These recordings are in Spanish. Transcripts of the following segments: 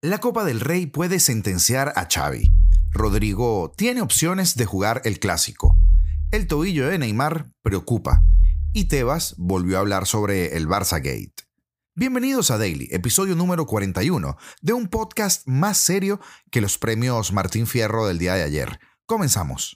La Copa del Rey puede sentenciar a Xavi. Rodrigo tiene opciones de jugar el clásico. El tobillo de Neymar preocupa. Y Tebas volvió a hablar sobre el Barça Gate. Bienvenidos a Daily, episodio número 41, de un podcast más serio que los premios Martín Fierro del día de ayer. Comenzamos.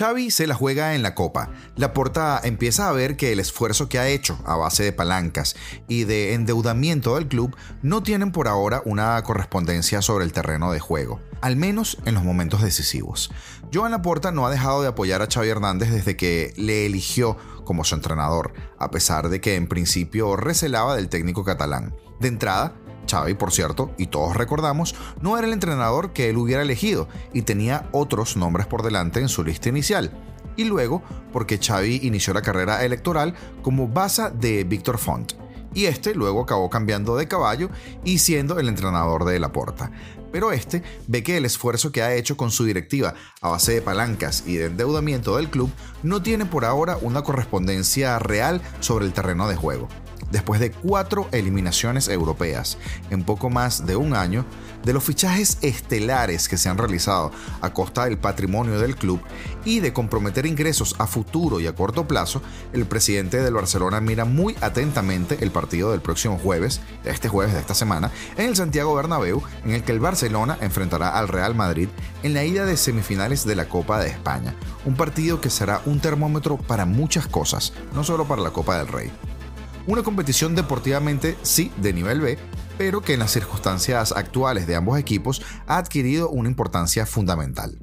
Xavi se la juega en la Copa. La Porta empieza a ver que el esfuerzo que ha hecho a base de palancas y de endeudamiento del club no tienen por ahora una correspondencia sobre el terreno de juego, al menos en los momentos decisivos. Joan Laporta no ha dejado de apoyar a Xavi Hernández desde que le eligió como su entrenador, a pesar de que en principio recelaba del técnico catalán. De entrada, Xavi, por cierto, y todos recordamos, no era el entrenador que él hubiera elegido y tenía otros nombres por delante en su lista inicial. Y luego, porque Xavi inició la carrera electoral como base de Víctor Font. Y este luego acabó cambiando de caballo y siendo el entrenador de Laporta. Pero este ve que el esfuerzo que ha hecho con su directiva a base de palancas y de endeudamiento del club no tiene por ahora una correspondencia real sobre el terreno de juego después de cuatro eliminaciones europeas en poco más de un año, de los fichajes estelares que se han realizado a costa del patrimonio del club y de comprometer ingresos a futuro y a corto plazo, el presidente del Barcelona mira muy atentamente el partido del próximo jueves, este jueves de esta semana, en el Santiago Bernabéu, en el que el Barcelona enfrentará al Real Madrid en la ida de semifinales de la Copa de España, un partido que será un termómetro para muchas cosas, no solo para la Copa del Rey. Una competición deportivamente sí de nivel B, pero que en las circunstancias actuales de ambos equipos ha adquirido una importancia fundamental.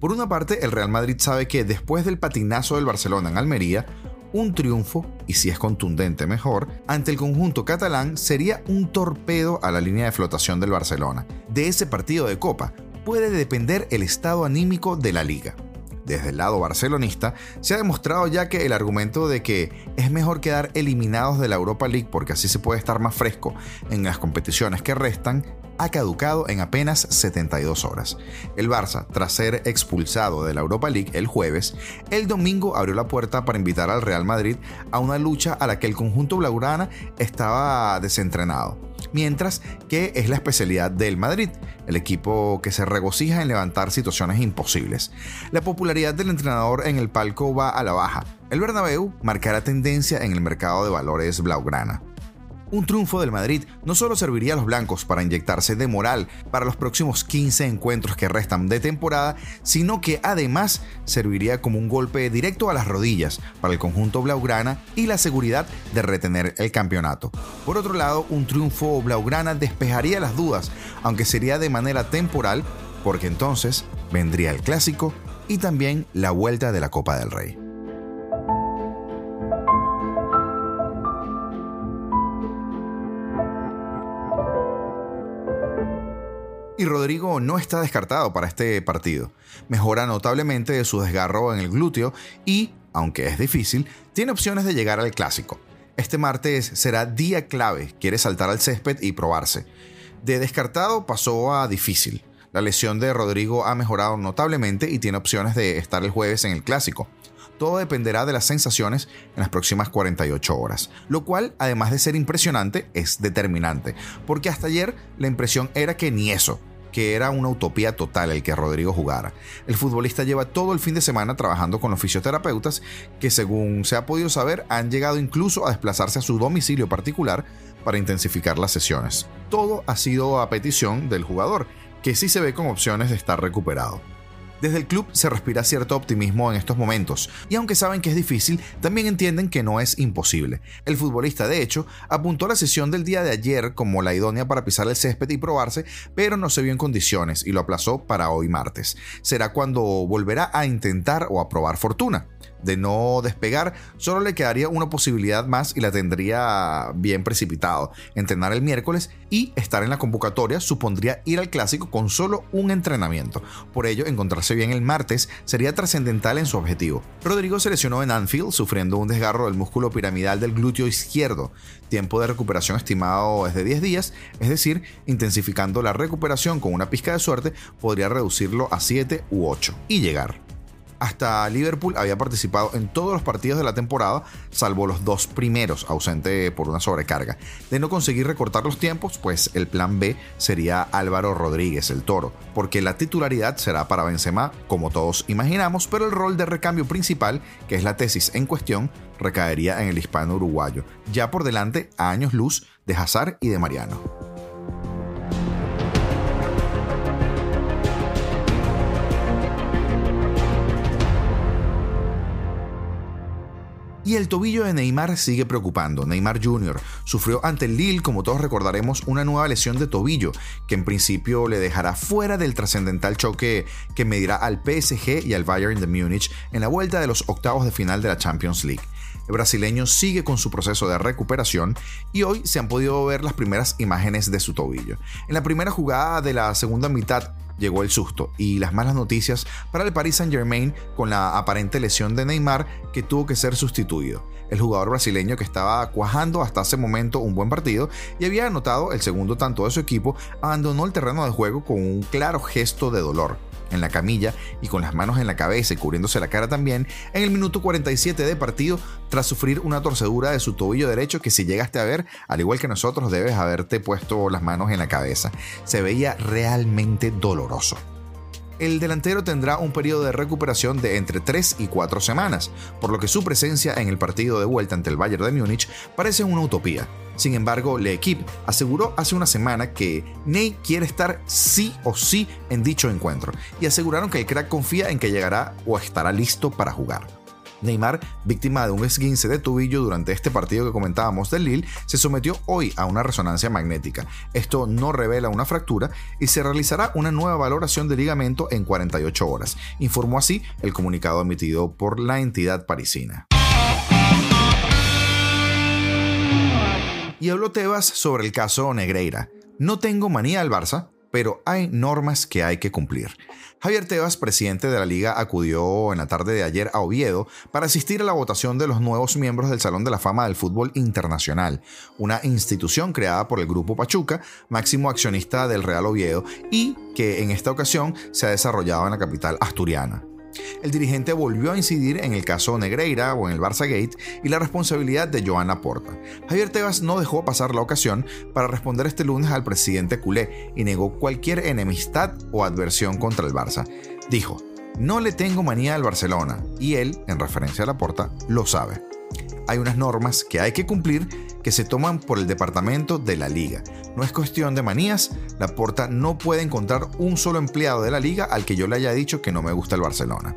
Por una parte, el Real Madrid sabe que después del patinazo del Barcelona en Almería, un triunfo, y si es contundente mejor, ante el conjunto catalán sería un torpedo a la línea de flotación del Barcelona. De ese partido de Copa puede depender el estado anímico de la liga desde el lado barcelonista, se ha demostrado ya que el argumento de que es mejor quedar eliminados de la Europa League porque así se puede estar más fresco en las competiciones que restan ha caducado en apenas 72 horas. El Barça, tras ser expulsado de la Europa League el jueves, el domingo abrió la puerta para invitar al Real Madrid a una lucha a la que el conjunto blaugrana estaba desentrenado mientras que es la especialidad del Madrid, el equipo que se regocija en levantar situaciones imposibles. La popularidad del entrenador en el palco va a la baja. El Bernabéu marcará tendencia en el mercado de valores blaugrana. Un triunfo del Madrid no solo serviría a los blancos para inyectarse de moral para los próximos 15 encuentros que restan de temporada, sino que además serviría como un golpe directo a las rodillas para el conjunto blaugrana y la seguridad de retener el campeonato. Por otro lado, un triunfo blaugrana despejaría las dudas, aunque sería de manera temporal, porque entonces vendría el clásico y también la vuelta de la Copa del Rey. Y Rodrigo no está descartado para este partido. Mejora notablemente de su desgarro en el glúteo y, aunque es difícil, tiene opciones de llegar al clásico. Este martes será día clave, quiere saltar al césped y probarse. De descartado pasó a difícil. La lesión de Rodrigo ha mejorado notablemente y tiene opciones de estar el jueves en el clásico. Todo dependerá de las sensaciones en las próximas 48 horas, lo cual, además de ser impresionante, es determinante, porque hasta ayer la impresión era que ni eso, que era una utopía total el que Rodrigo jugara. El futbolista lleva todo el fin de semana trabajando con los fisioterapeutas que según se ha podido saber han llegado incluso a desplazarse a su domicilio particular para intensificar las sesiones. Todo ha sido a petición del jugador, que sí se ve con opciones de estar recuperado. Desde el club se respira cierto optimismo en estos momentos, y aunque saben que es difícil, también entienden que no es imposible. El futbolista, de hecho, apuntó la sesión del día de ayer como la idónea para pisar el césped y probarse, pero no se vio en condiciones y lo aplazó para hoy martes. Será cuando volverá a intentar o a probar fortuna de no despegar, solo le quedaría una posibilidad más y la tendría bien precipitado. Entrenar el miércoles y estar en la convocatoria supondría ir al clásico con solo un entrenamiento. Por ello, encontrarse bien el martes sería trascendental en su objetivo. Rodrigo se lesionó en Anfield sufriendo un desgarro del músculo piramidal del glúteo izquierdo. Tiempo de recuperación estimado es de 10 días, es decir, intensificando la recuperación con una pizca de suerte podría reducirlo a 7 u 8 y llegar Hasta Liverpool había participado en todos los partidos de la temporada, salvo los dos primeros, ausente por una sobrecarga. De no conseguir recortar los tiempos, pues el plan B sería Álvaro Rodríguez, el toro, porque la titularidad será para Benzema, como todos imaginamos, pero el rol de recambio principal, que es la tesis en cuestión, recaería en el hispano uruguayo, ya por delante a años luz de Hazard y de Mariano. Y el tobillo de Neymar sigue preocupando. Neymar Jr. sufrió ante el Lille, como todos recordaremos, una nueva lesión de tobillo, que en principio le dejará fuera del trascendental choque que medirá al PSG y al Bayern de Múnich en la vuelta de los octavos de final de la Champions League. El brasileño sigue con su proceso de recuperación y hoy se han podido ver las primeras imágenes de su tobillo. En la primera jugada de la segunda mitad llegó el susto y las malas noticias para el Paris Saint-Germain con la aparente lesión de Neymar que tuvo que ser sustituido. El jugador brasileño que estaba cuajando hasta ese momento un buen partido y había anotado el segundo tanto de su equipo, abandonó el terreno de juego con un claro gesto de dolor en la camilla y con las manos en la cabeza y cubriéndose la cara también, en el minuto 47 de partido, tras sufrir una torcedura de su tobillo derecho que si llegaste a ver, al igual que nosotros, debes haberte puesto las manos en la cabeza. Se veía realmente doloroso el delantero tendrá un periodo de recuperación de entre 3 y 4 semanas, por lo que su presencia en el partido de vuelta ante el Bayern de Múnich parece una utopía. Sin embargo, L'Equipe aseguró hace una semana que Ney quiere estar sí o sí en dicho encuentro y aseguraron que el crack confía en que llegará o estará listo para jugar. Neymar, víctima de un esguince de tobillo durante este partido que comentábamos del Lille, se sometió hoy a una resonancia magnética. Esto no revela una fractura y se realizará una nueva valoración de ligamento en 48 horas, informó así el comunicado emitido por la entidad parisina. Y habló Tebas sobre el caso Negreira. No tengo manía al Barça, pero hay normas que hay que cumplir. Javier Tebas, presidente de la liga, acudió en la tarde de ayer a Oviedo para asistir a la votación de los nuevos miembros del Salón de la Fama del Fútbol Internacional, una institución creada por el Grupo Pachuca, máximo accionista del Real Oviedo, y que en esta ocasión se ha desarrollado en la capital asturiana. El dirigente volvió a incidir en el caso Negreira o en el Barça Gate y la responsabilidad de Joana Porta. Javier Tebas no dejó pasar la ocasión para responder este lunes al presidente culé y negó cualquier enemistad o adversión contra el Barça. Dijo, no le tengo manía al Barcelona y él, en referencia a la Porta, lo sabe. Hay unas normas que hay que cumplir que se toman por el departamento de la liga. No es cuestión de manías, la Porta no puede encontrar un solo empleado de la liga al que yo le haya dicho que no me gusta el Barcelona.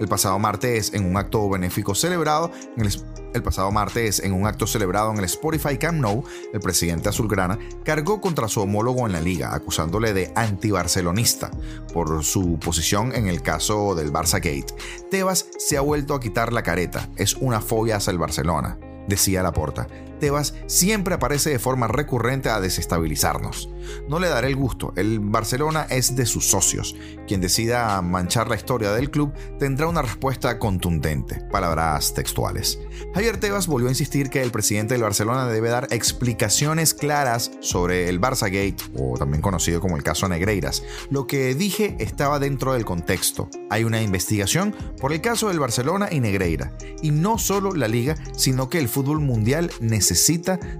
El pasado martes, en un acto benéfico celebrado en el, pasado martes, en un acto celebrado en el Spotify Camp Nou, el presidente azulgrana cargó contra su homólogo en la liga, acusándole de antibarcelonista por su posición en el caso del Barça Gate. Tebas se ha vuelto a quitar la careta, es una fobia hacia el Barcelona decía Laporta. Tebas siempre aparece de forma recurrente a desestabilizarnos. No le daré el gusto, el Barcelona es de sus socios. Quien decida manchar la historia del club tendrá una respuesta contundente, palabras textuales. Javier Tebas volvió a insistir que el presidente del Barcelona debe dar explicaciones claras sobre el Barça Gate, o también conocido como el caso Negreiras. Lo que dije estaba dentro del contexto. Hay una investigación por el caso del Barcelona y Negreira, y no solo la liga, sino que el fútbol mundial necesita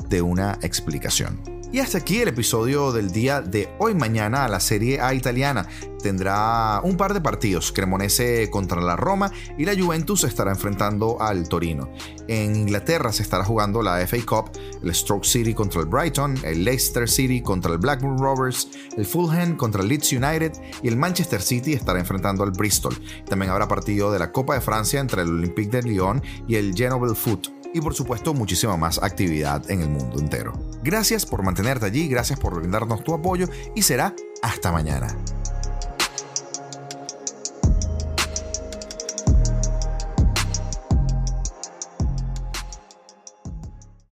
de una explicación. Y hasta aquí el episodio del día de hoy mañana la Serie A italiana. Tendrá un par de partidos, Cremonese contra la Roma y la Juventus estará enfrentando al Torino. En Inglaterra se estará jugando la FA Cup, el Stroke City contra el Brighton, el Leicester City contra el Blackburn Rovers, el Fulham contra el Leeds United y el Manchester City estará enfrentando al Bristol. También habrá partido de la Copa de Francia entre el Olympique de Lyon y el Genoble Foot y por supuesto muchísima más actividad en el mundo entero. Gracias por mantenerte allí, gracias por brindarnos tu apoyo y será hasta mañana.